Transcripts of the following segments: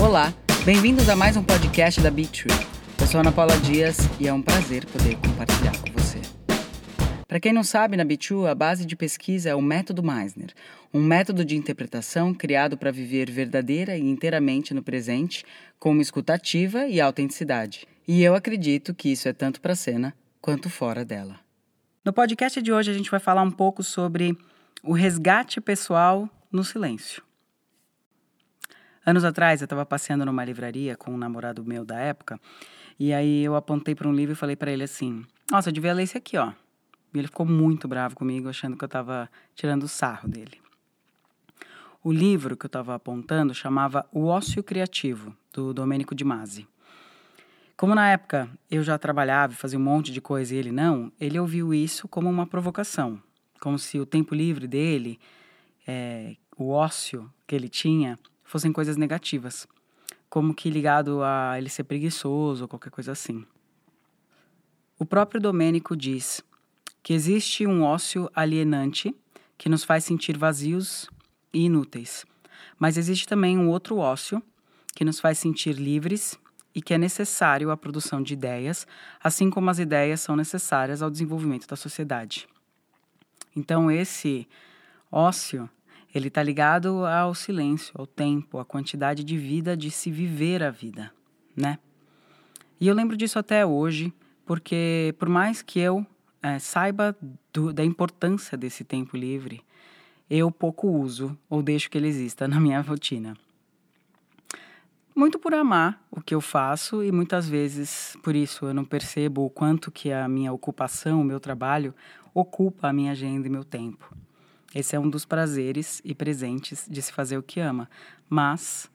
Olá, bem-vindos a mais um podcast da Big. Eu sou Ana Paula Dias e é um prazer poder compartilhar com você. Para quem não sabe, na Bitu, a base de pesquisa é o método Meisner, um método de interpretação criado para viver verdadeira e inteiramente no presente, com uma escutativa e autenticidade. E eu acredito que isso é tanto para a cena quanto fora dela. No podcast de hoje a gente vai falar um pouco sobre o resgate pessoal no silêncio. Anos atrás eu estava passeando numa livraria com um namorado meu da época, e aí eu apontei para um livro e falei para ele assim: "Nossa, eu devia ler esse aqui, ó". E ele ficou muito bravo comigo, achando que eu estava tirando o sarro dele. O livro que eu estava apontando chamava O Ócio Criativo, do Domênico de Masi. Como na época eu já trabalhava e fazia um monte de coisa e ele não, ele ouviu isso como uma provocação, como se o tempo livre dele, é, o ócio que ele tinha, fossem coisas negativas, como que ligado a ele ser preguiçoso ou qualquer coisa assim. O próprio Domênico diz que existe um ócio alienante que nos faz sentir vazios e inúteis, mas existe também um outro ócio que nos faz sentir livres e que é necessário à produção de ideias, assim como as ideias são necessárias ao desenvolvimento da sociedade. Então esse ócio, ele está ligado ao silêncio, ao tempo, à quantidade de vida de se viver a vida, né? E eu lembro disso até hoje, porque por mais que eu é, saiba do, da importância desse tempo livre, eu pouco uso ou deixo que ele exista na minha rotina muito por amar o que eu faço e muitas vezes por isso eu não percebo o quanto que a minha ocupação, o meu trabalho ocupa a minha agenda e meu tempo. Esse é um dos prazeres e presentes de se fazer o que ama, mas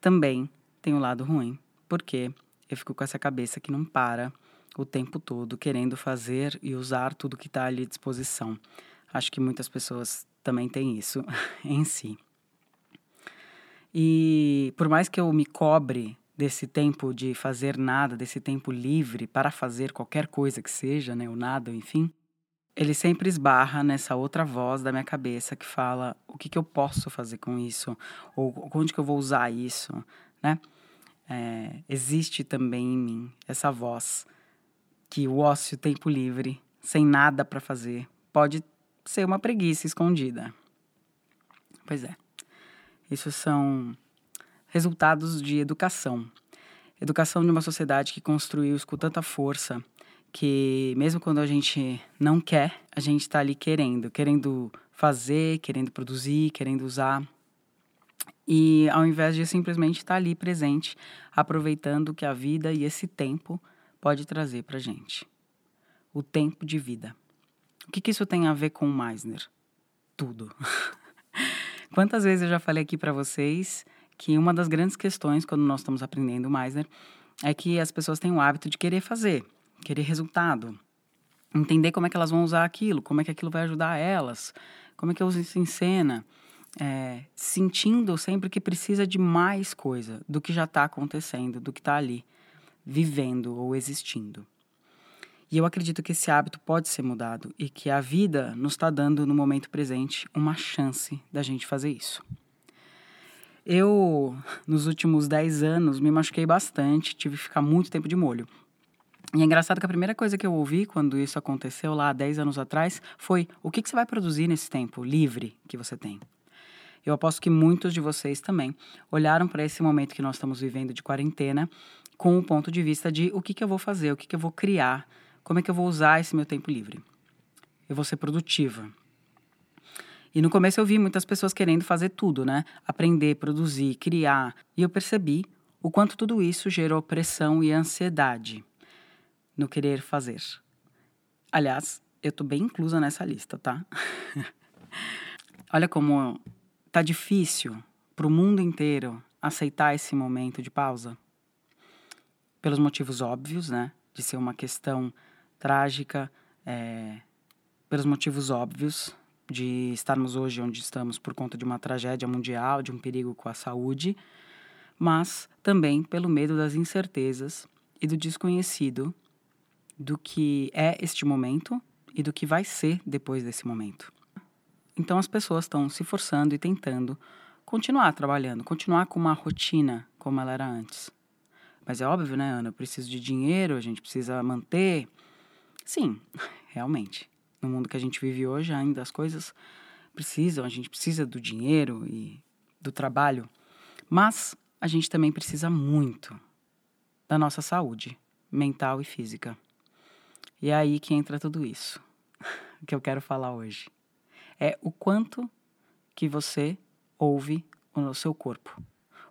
também tem o um lado ruim, porque eu fico com essa cabeça que não para o tempo todo querendo fazer e usar tudo que está ali à disposição. Acho que muitas pessoas também têm isso em si. E por mais que eu me cobre desse tempo de fazer nada, desse tempo livre para fazer qualquer coisa que seja, né, o nada, enfim, ele sempre esbarra nessa outra voz da minha cabeça que fala o que, que eu posso fazer com isso, ou onde que eu vou usar isso, né? É, existe também em mim essa voz que o ócio, tempo livre, sem nada para fazer, pode ser uma preguiça escondida. Pois é. Isso são resultados de educação. Educação de uma sociedade que construiu isso com tanta força que, mesmo quando a gente não quer, a gente está ali querendo, querendo fazer, querendo produzir, querendo usar. E ao invés de simplesmente estar tá ali presente, aproveitando o que a vida e esse tempo pode trazer para gente. O tempo de vida. O que, que isso tem a ver com Meisner? Tudo. Quantas vezes eu já falei aqui para vocês que uma das grandes questões quando nós estamos aprendendo Meisner é que as pessoas têm o hábito de querer fazer, querer resultado, entender como é que elas vão usar aquilo, como é que aquilo vai ajudar elas, como é que eu uso isso em cena, é, sentindo sempre que precisa de mais coisa do que já está acontecendo, do que está ali, vivendo ou existindo. E eu acredito que esse hábito pode ser mudado e que a vida nos está dando no momento presente uma chance da gente fazer isso. Eu, nos últimos 10 anos, me machuquei bastante, tive que ficar muito tempo de molho. E é engraçado que a primeira coisa que eu ouvi quando isso aconteceu lá 10 anos atrás foi: o que, que você vai produzir nesse tempo livre que você tem? Eu aposto que muitos de vocês também olharam para esse momento que nós estamos vivendo de quarentena com o ponto de vista de o que, que eu vou fazer, o que, que eu vou criar como é que eu vou usar esse meu tempo livre? Eu vou ser produtiva. E no começo eu vi muitas pessoas querendo fazer tudo, né? Aprender, produzir, criar. E eu percebi o quanto tudo isso gerou pressão e ansiedade no querer fazer. Aliás, eu tô bem inclusa nessa lista, tá? Olha como tá difícil para o mundo inteiro aceitar esse momento de pausa. Pelos motivos óbvios, né? De ser uma questão trágica, é, pelos motivos óbvios de estarmos hoje onde estamos por conta de uma tragédia mundial, de um perigo com a saúde, mas também pelo medo das incertezas e do desconhecido do que é este momento e do que vai ser depois desse momento. Então as pessoas estão se forçando e tentando continuar trabalhando, continuar com uma rotina como ela era antes. Mas é óbvio, né, Ana? Eu preciso de dinheiro, a gente precisa manter. Sim, realmente. No mundo que a gente vive hoje, ainda as coisas precisam, a gente precisa do dinheiro e do trabalho. Mas a gente também precisa muito da nossa saúde mental e física. E é aí que entra tudo isso que eu quero falar hoje. É o quanto que você ouve o seu corpo.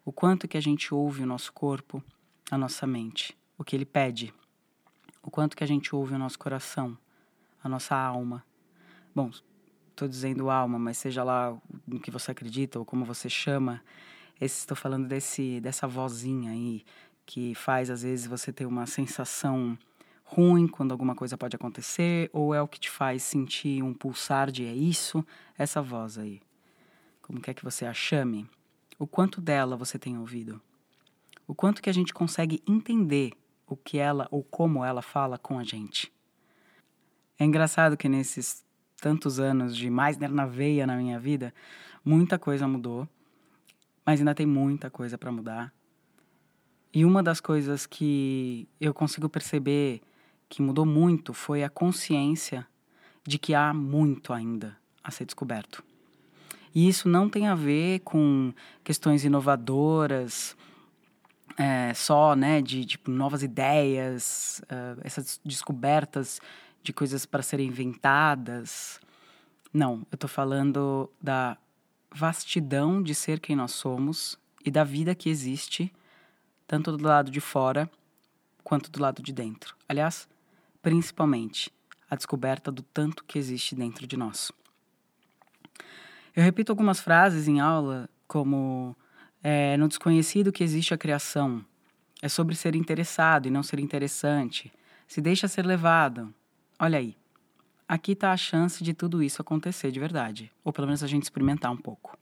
O quanto que a gente ouve o nosso corpo, a nossa mente, o que ele pede. O quanto que a gente ouve o nosso coração, a nossa alma. Bom, estou dizendo alma, mas seja lá no que você acredita ou como você chama, estou falando desse, dessa vozinha aí que faz às vezes você ter uma sensação ruim quando alguma coisa pode acontecer, ou é o que te faz sentir um pulsar de é isso, essa voz aí. Como quer que você a chame? O quanto dela você tem ouvido? O quanto que a gente consegue entender o que ela ou como ela fala com a gente? É engraçado que nesses tantos anos de mais na veia na minha vida, muita coisa mudou, mas ainda tem muita coisa para mudar. E uma das coisas que eu consigo perceber que mudou muito foi a consciência de que há muito ainda a ser descoberto. E isso não tem a ver com questões inovadoras, é, só né, de tipo, novas ideias, uh, essas descobertas de coisas para serem inventadas. Não, eu estou falando da vastidão de ser quem nós somos e da vida que existe, tanto do lado de fora quanto do lado de dentro. Aliás, principalmente a descoberta do tanto que existe dentro de nós. Eu repito algumas frases em aula, como é, no desconhecido que existe a criação. É sobre ser interessado e não ser interessante. Se deixa ser levado. Olha aí. Aqui está a chance de tudo isso acontecer de verdade. Ou pelo menos a gente experimentar um pouco.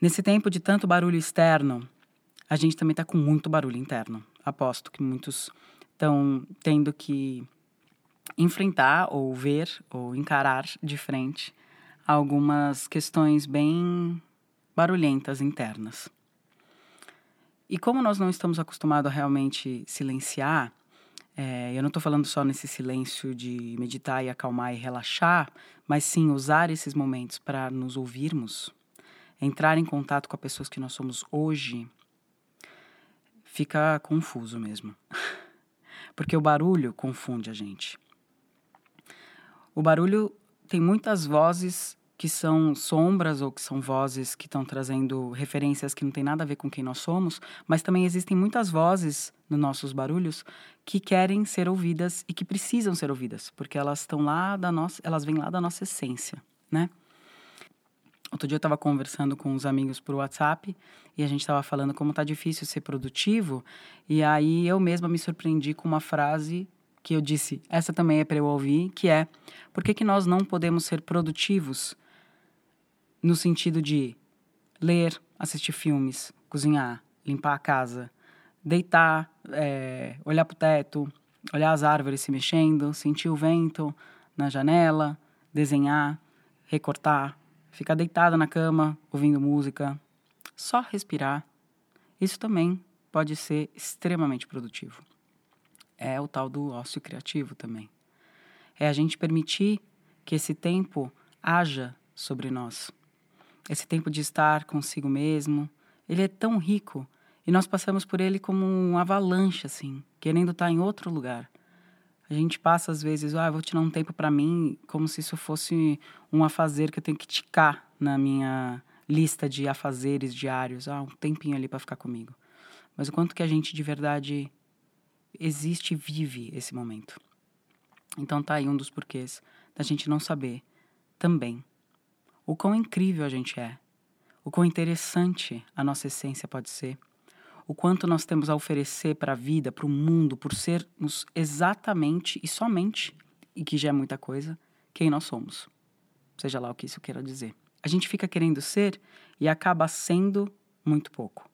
Nesse tempo de tanto barulho externo, a gente também está com muito barulho interno. Aposto que muitos estão tendo que enfrentar ou ver ou encarar de frente algumas questões bem barulhentas internas. E como nós não estamos acostumados a realmente silenciar, é, eu não estou falando só nesse silêncio de meditar e acalmar e relaxar, mas sim usar esses momentos para nos ouvirmos, entrar em contato com as pessoas que nós somos hoje, fica confuso mesmo. Porque o barulho confunde a gente. O barulho tem muitas vozes que são sombras ou que são vozes que estão trazendo referências que não tem nada a ver com quem nós somos, mas também existem muitas vozes nos nossos barulhos que querem ser ouvidas e que precisam ser ouvidas, porque elas estão lá da nossa, elas vêm lá da nossa essência, né? Outro dia eu estava conversando com uns amigos por WhatsApp e a gente estava falando como tá difícil ser produtivo. E aí eu mesma me surpreendi com uma frase que eu disse, essa também é para eu ouvir, que é: por que, que nós não podemos ser produtivos no sentido de ler, assistir filmes, cozinhar, limpar a casa, deitar, é, olhar para o teto, olhar as árvores se mexendo, sentir o vento na janela, desenhar, recortar, ficar deitada na cama, ouvindo música, só respirar, isso também pode ser extremamente produtivo. É o tal do ócio criativo também. É a gente permitir que esse tempo haja sobre nós. Esse tempo de estar consigo mesmo, ele é tão rico e nós passamos por ele como um avalanche assim, querendo estar em outro lugar. A gente passa às vezes, ah, vou tirar um tempo para mim, como se isso fosse um afazer que eu tenho que ticar na minha lista de afazeres diários, ah, um tempinho ali para ficar comigo. Mas o quanto que a gente de verdade existe e vive esse momento. Então tá aí um dos porquês da gente não saber também o quão incrível a gente é, o quão interessante a nossa essência pode ser o quanto nós temos a oferecer para a vida, para o mundo, por sermos exatamente e somente, e que já é muita coisa, quem nós somos. Seja lá o que isso queira dizer. A gente fica querendo ser e acaba sendo muito pouco.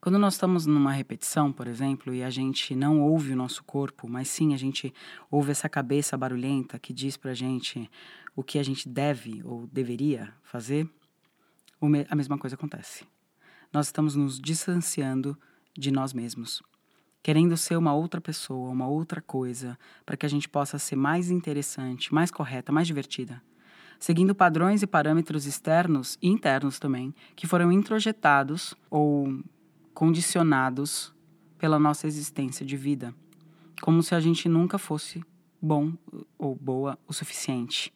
Quando nós estamos numa repetição, por exemplo, e a gente não ouve o nosso corpo, mas sim a gente ouve essa cabeça barulhenta que diz pra gente o que a gente deve ou deveria fazer, a mesma coisa acontece. Nós estamos nos distanciando de nós mesmos, querendo ser uma outra pessoa, uma outra coisa, para que a gente possa ser mais interessante, mais correta, mais divertida, seguindo padrões e parâmetros externos e internos também, que foram introjetados ou condicionados pela nossa existência de vida, como se a gente nunca fosse bom ou boa o suficiente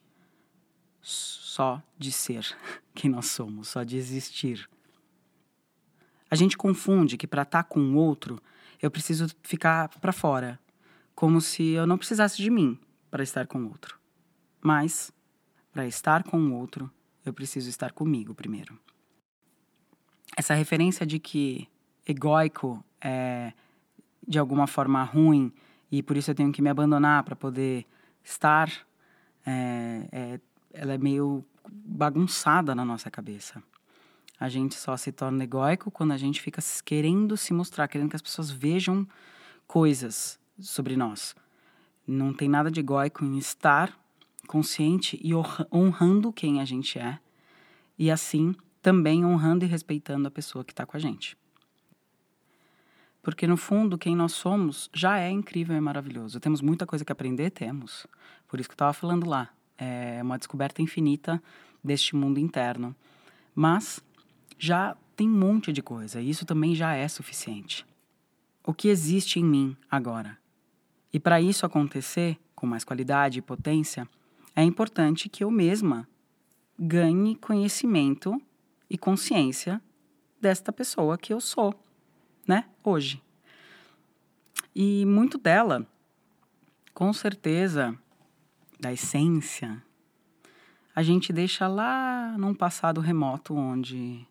só de ser quem nós somos, só de existir. A gente confunde que para estar tá com o outro, eu preciso ficar para fora, como se eu não precisasse de mim para estar com o outro. Mas, para estar com o outro, eu preciso estar comigo primeiro. Essa referência de que egóico é de alguma forma ruim e por isso eu tenho que me abandonar para poder estar é, é, ela é meio bagunçada na nossa cabeça. A gente só se torna egóico quando a gente fica querendo se mostrar, querendo que as pessoas vejam coisas sobre nós. Não tem nada de egóico em estar consciente e honrando quem a gente é, e assim também honrando e respeitando a pessoa que está com a gente. Porque no fundo, quem nós somos já é incrível e maravilhoso. Temos muita coisa que aprender, temos. Por isso que eu estava falando lá é uma descoberta infinita deste mundo interno. Mas já tem um monte de coisa, e isso também já é suficiente. O que existe em mim agora? E para isso acontecer com mais qualidade e potência, é importante que eu mesma ganhe conhecimento e consciência desta pessoa que eu sou, né, hoje. E muito dela, com certeza, da essência, a gente deixa lá num passado remoto onde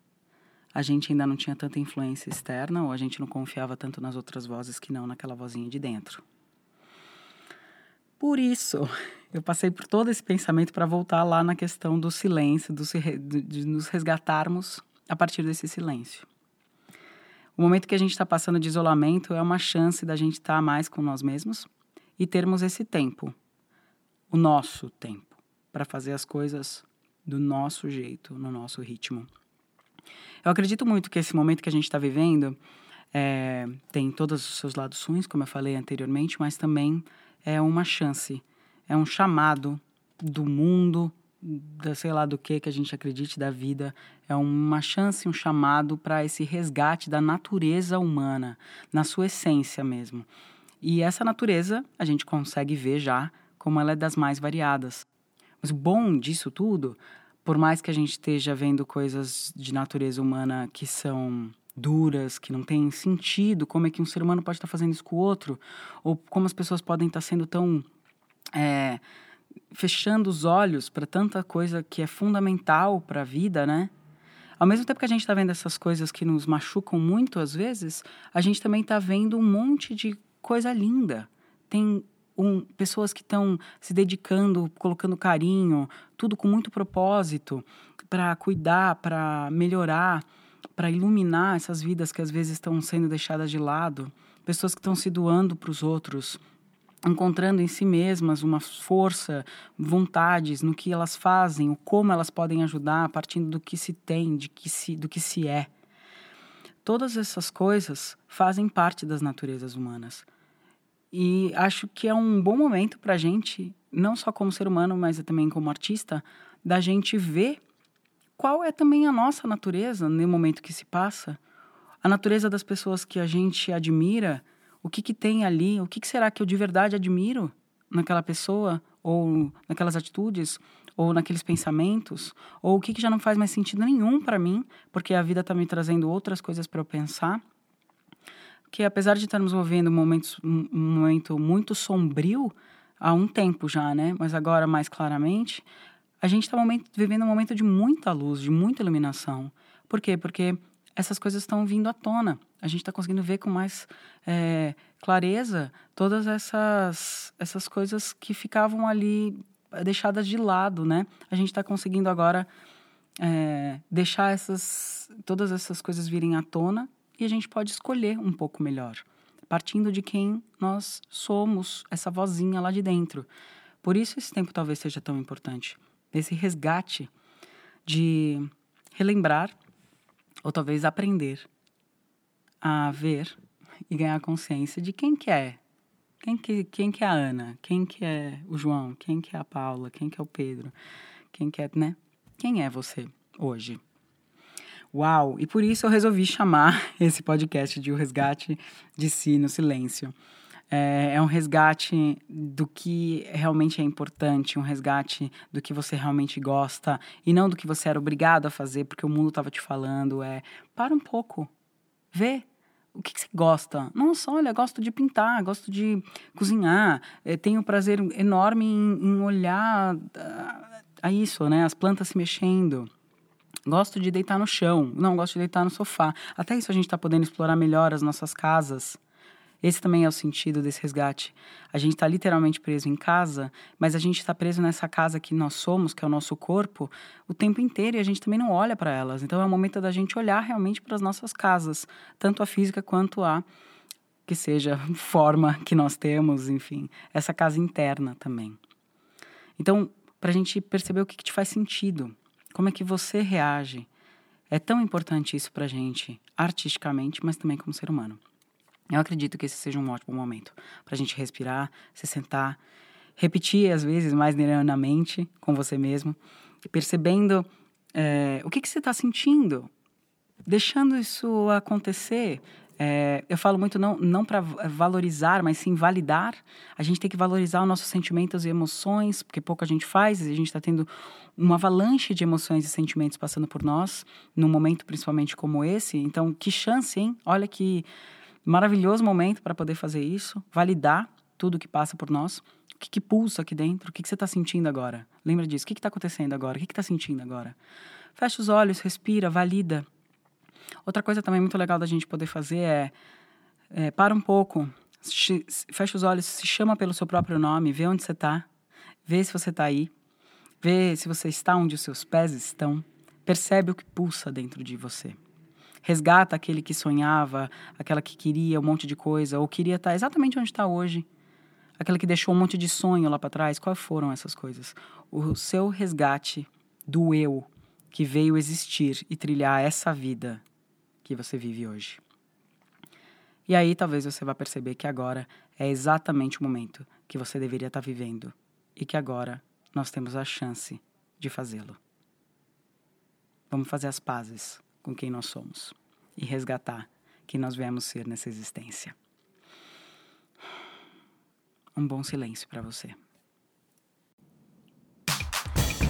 a gente ainda não tinha tanta influência externa ou a gente não confiava tanto nas outras vozes que não naquela vozinha de dentro. Por isso, eu passei por todo esse pensamento para voltar lá na questão do silêncio, do, de nos resgatarmos a partir desse silêncio. O momento que a gente está passando de isolamento é uma chance da gente estar tá mais com nós mesmos e termos esse tempo o nosso tempo para fazer as coisas do nosso jeito, no nosso ritmo. Eu acredito muito que esse momento que a gente está vivendo é, tem todos os seus lados ruins, como eu falei anteriormente, mas também é uma chance, é um chamado do mundo, da sei lá do que que a gente acredite da vida, é uma chance, um chamado para esse resgate da natureza humana, na sua essência mesmo. E essa natureza a gente consegue ver já como ela é das mais variadas. Mas o bom disso tudo, por mais que a gente esteja vendo coisas de natureza humana que são duras, que não têm sentido, como é que um ser humano pode estar fazendo isso com o outro, ou como as pessoas podem estar sendo tão é, fechando os olhos para tanta coisa que é fundamental para a vida, né? Ao mesmo tempo que a gente está vendo essas coisas que nos machucam muito às vezes, a gente também está vendo um monte de coisa linda. Tem um, pessoas que estão se dedicando, colocando carinho, tudo com muito propósito para cuidar, para melhorar, para iluminar essas vidas que às vezes estão sendo deixadas de lado, pessoas que estão se doando para os outros, encontrando em si mesmas uma força, vontades no que elas fazem, o como elas podem ajudar, partindo do que se tem, de que se, do que se é. Todas essas coisas fazem parte das naturezas humanas. E acho que é um bom momento para a gente, não só como ser humano, mas também como artista, da gente ver qual é também a nossa natureza no momento que se passa, a natureza das pessoas que a gente admira, o que, que tem ali, o que, que será que eu de verdade admiro naquela pessoa, ou naquelas atitudes, ou naqueles pensamentos, ou o que, que já não faz mais sentido nenhum para mim, porque a vida está me trazendo outras coisas para eu pensar que apesar de estarmos vivendo um momento, muito sombrio há um tempo já, né? Mas agora mais claramente, a gente está vivendo um momento de muita luz, de muita iluminação. Por quê? Porque essas coisas estão vindo à tona. A gente está conseguindo ver com mais é, clareza todas essas, essas coisas que ficavam ali deixadas de lado, né? A gente está conseguindo agora é, deixar essas, todas essas coisas virem à tona e a gente pode escolher um pouco melhor, partindo de quem nós somos, essa vozinha lá de dentro. Por isso esse tempo talvez seja tão importante, esse resgate de relembrar ou talvez aprender a ver e ganhar consciência de quem que é. Quem que, quem que é a Ana? Quem que é o João? Quem que é a Paula? Quem que é o Pedro? Quem que é, né? Quem é você hoje? Uau! E por isso eu resolvi chamar esse podcast de O Resgate de Si no Silêncio. É, é um resgate do que realmente é importante, um resgate do que você realmente gosta e não do que você era obrigado a fazer porque o mundo estava te falando. É para um pouco, vê o que, que, você gosta? Nossa, olha, gosto de pintar, gosto de cozinhar, é, tenho prazer enorme em, em olhar a, a, isso, né? As plantas se mexendo. Gosto de deitar no chão, não, gosto de deitar no sofá. Até isso a gente está podendo explorar melhor as nossas casas. Esse também é o sentido desse resgate. A gente está literalmente preso em casa, mas a gente está preso nessa casa que nós somos, que é o nosso corpo, o tempo inteiro e a gente também não olha para elas. Então é o momento da gente olhar realmente para as nossas casas, tanto a física quanto a que seja forma que nós temos, enfim, essa casa interna também. Então, para a gente perceber o que, que te faz sentido, como é que você reage, é tão importante isso para gente, artisticamente, mas também como ser humano. Eu acredito que esse seja um ótimo momento para a gente respirar, se sentar, repetir às vezes mais na mente com você mesmo, percebendo é, o que, que você está sentindo, deixando isso acontecer. É, eu falo muito não, não para valorizar, mas sim validar. A gente tem que valorizar os nossos sentimentos e emoções, porque pouco a gente faz, e a gente está tendo uma avalanche de emoções e sentimentos passando por nós, num momento principalmente como esse. Então, que chance, hein? Olha que Maravilhoso momento para poder fazer isso, validar tudo que passa por nós. O que, que pulsa aqui dentro? O que, que você está sentindo agora? Lembra disso? O que está acontecendo agora? O que está sentindo agora? Fecha os olhos, respira, valida. Outra coisa também muito legal da gente poder fazer é, é para um pouco, fecha os olhos, se chama pelo seu próprio nome, vê onde você está, vê se você está aí, vê se você está onde os seus pés estão, percebe o que pulsa dentro de você resgata aquele que sonhava, aquela que queria um monte de coisa, ou queria estar exatamente onde está hoje, aquela que deixou um monte de sonho lá para trás. Quais foram essas coisas? O seu resgate do eu que veio existir e trilhar essa vida que você vive hoje. E aí talvez você vá perceber que agora é exatamente o momento que você deveria estar vivendo e que agora nós temos a chance de fazê-lo. Vamos fazer as pazes com quem nós somos e resgatar quem nós viemos ser nessa existência. Um bom silêncio para você.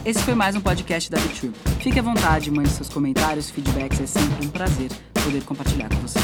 Esse foi mais um podcast da Bitrue. Fique à vontade, mande seus comentários, feedbacks, é sempre um prazer poder compartilhar com você.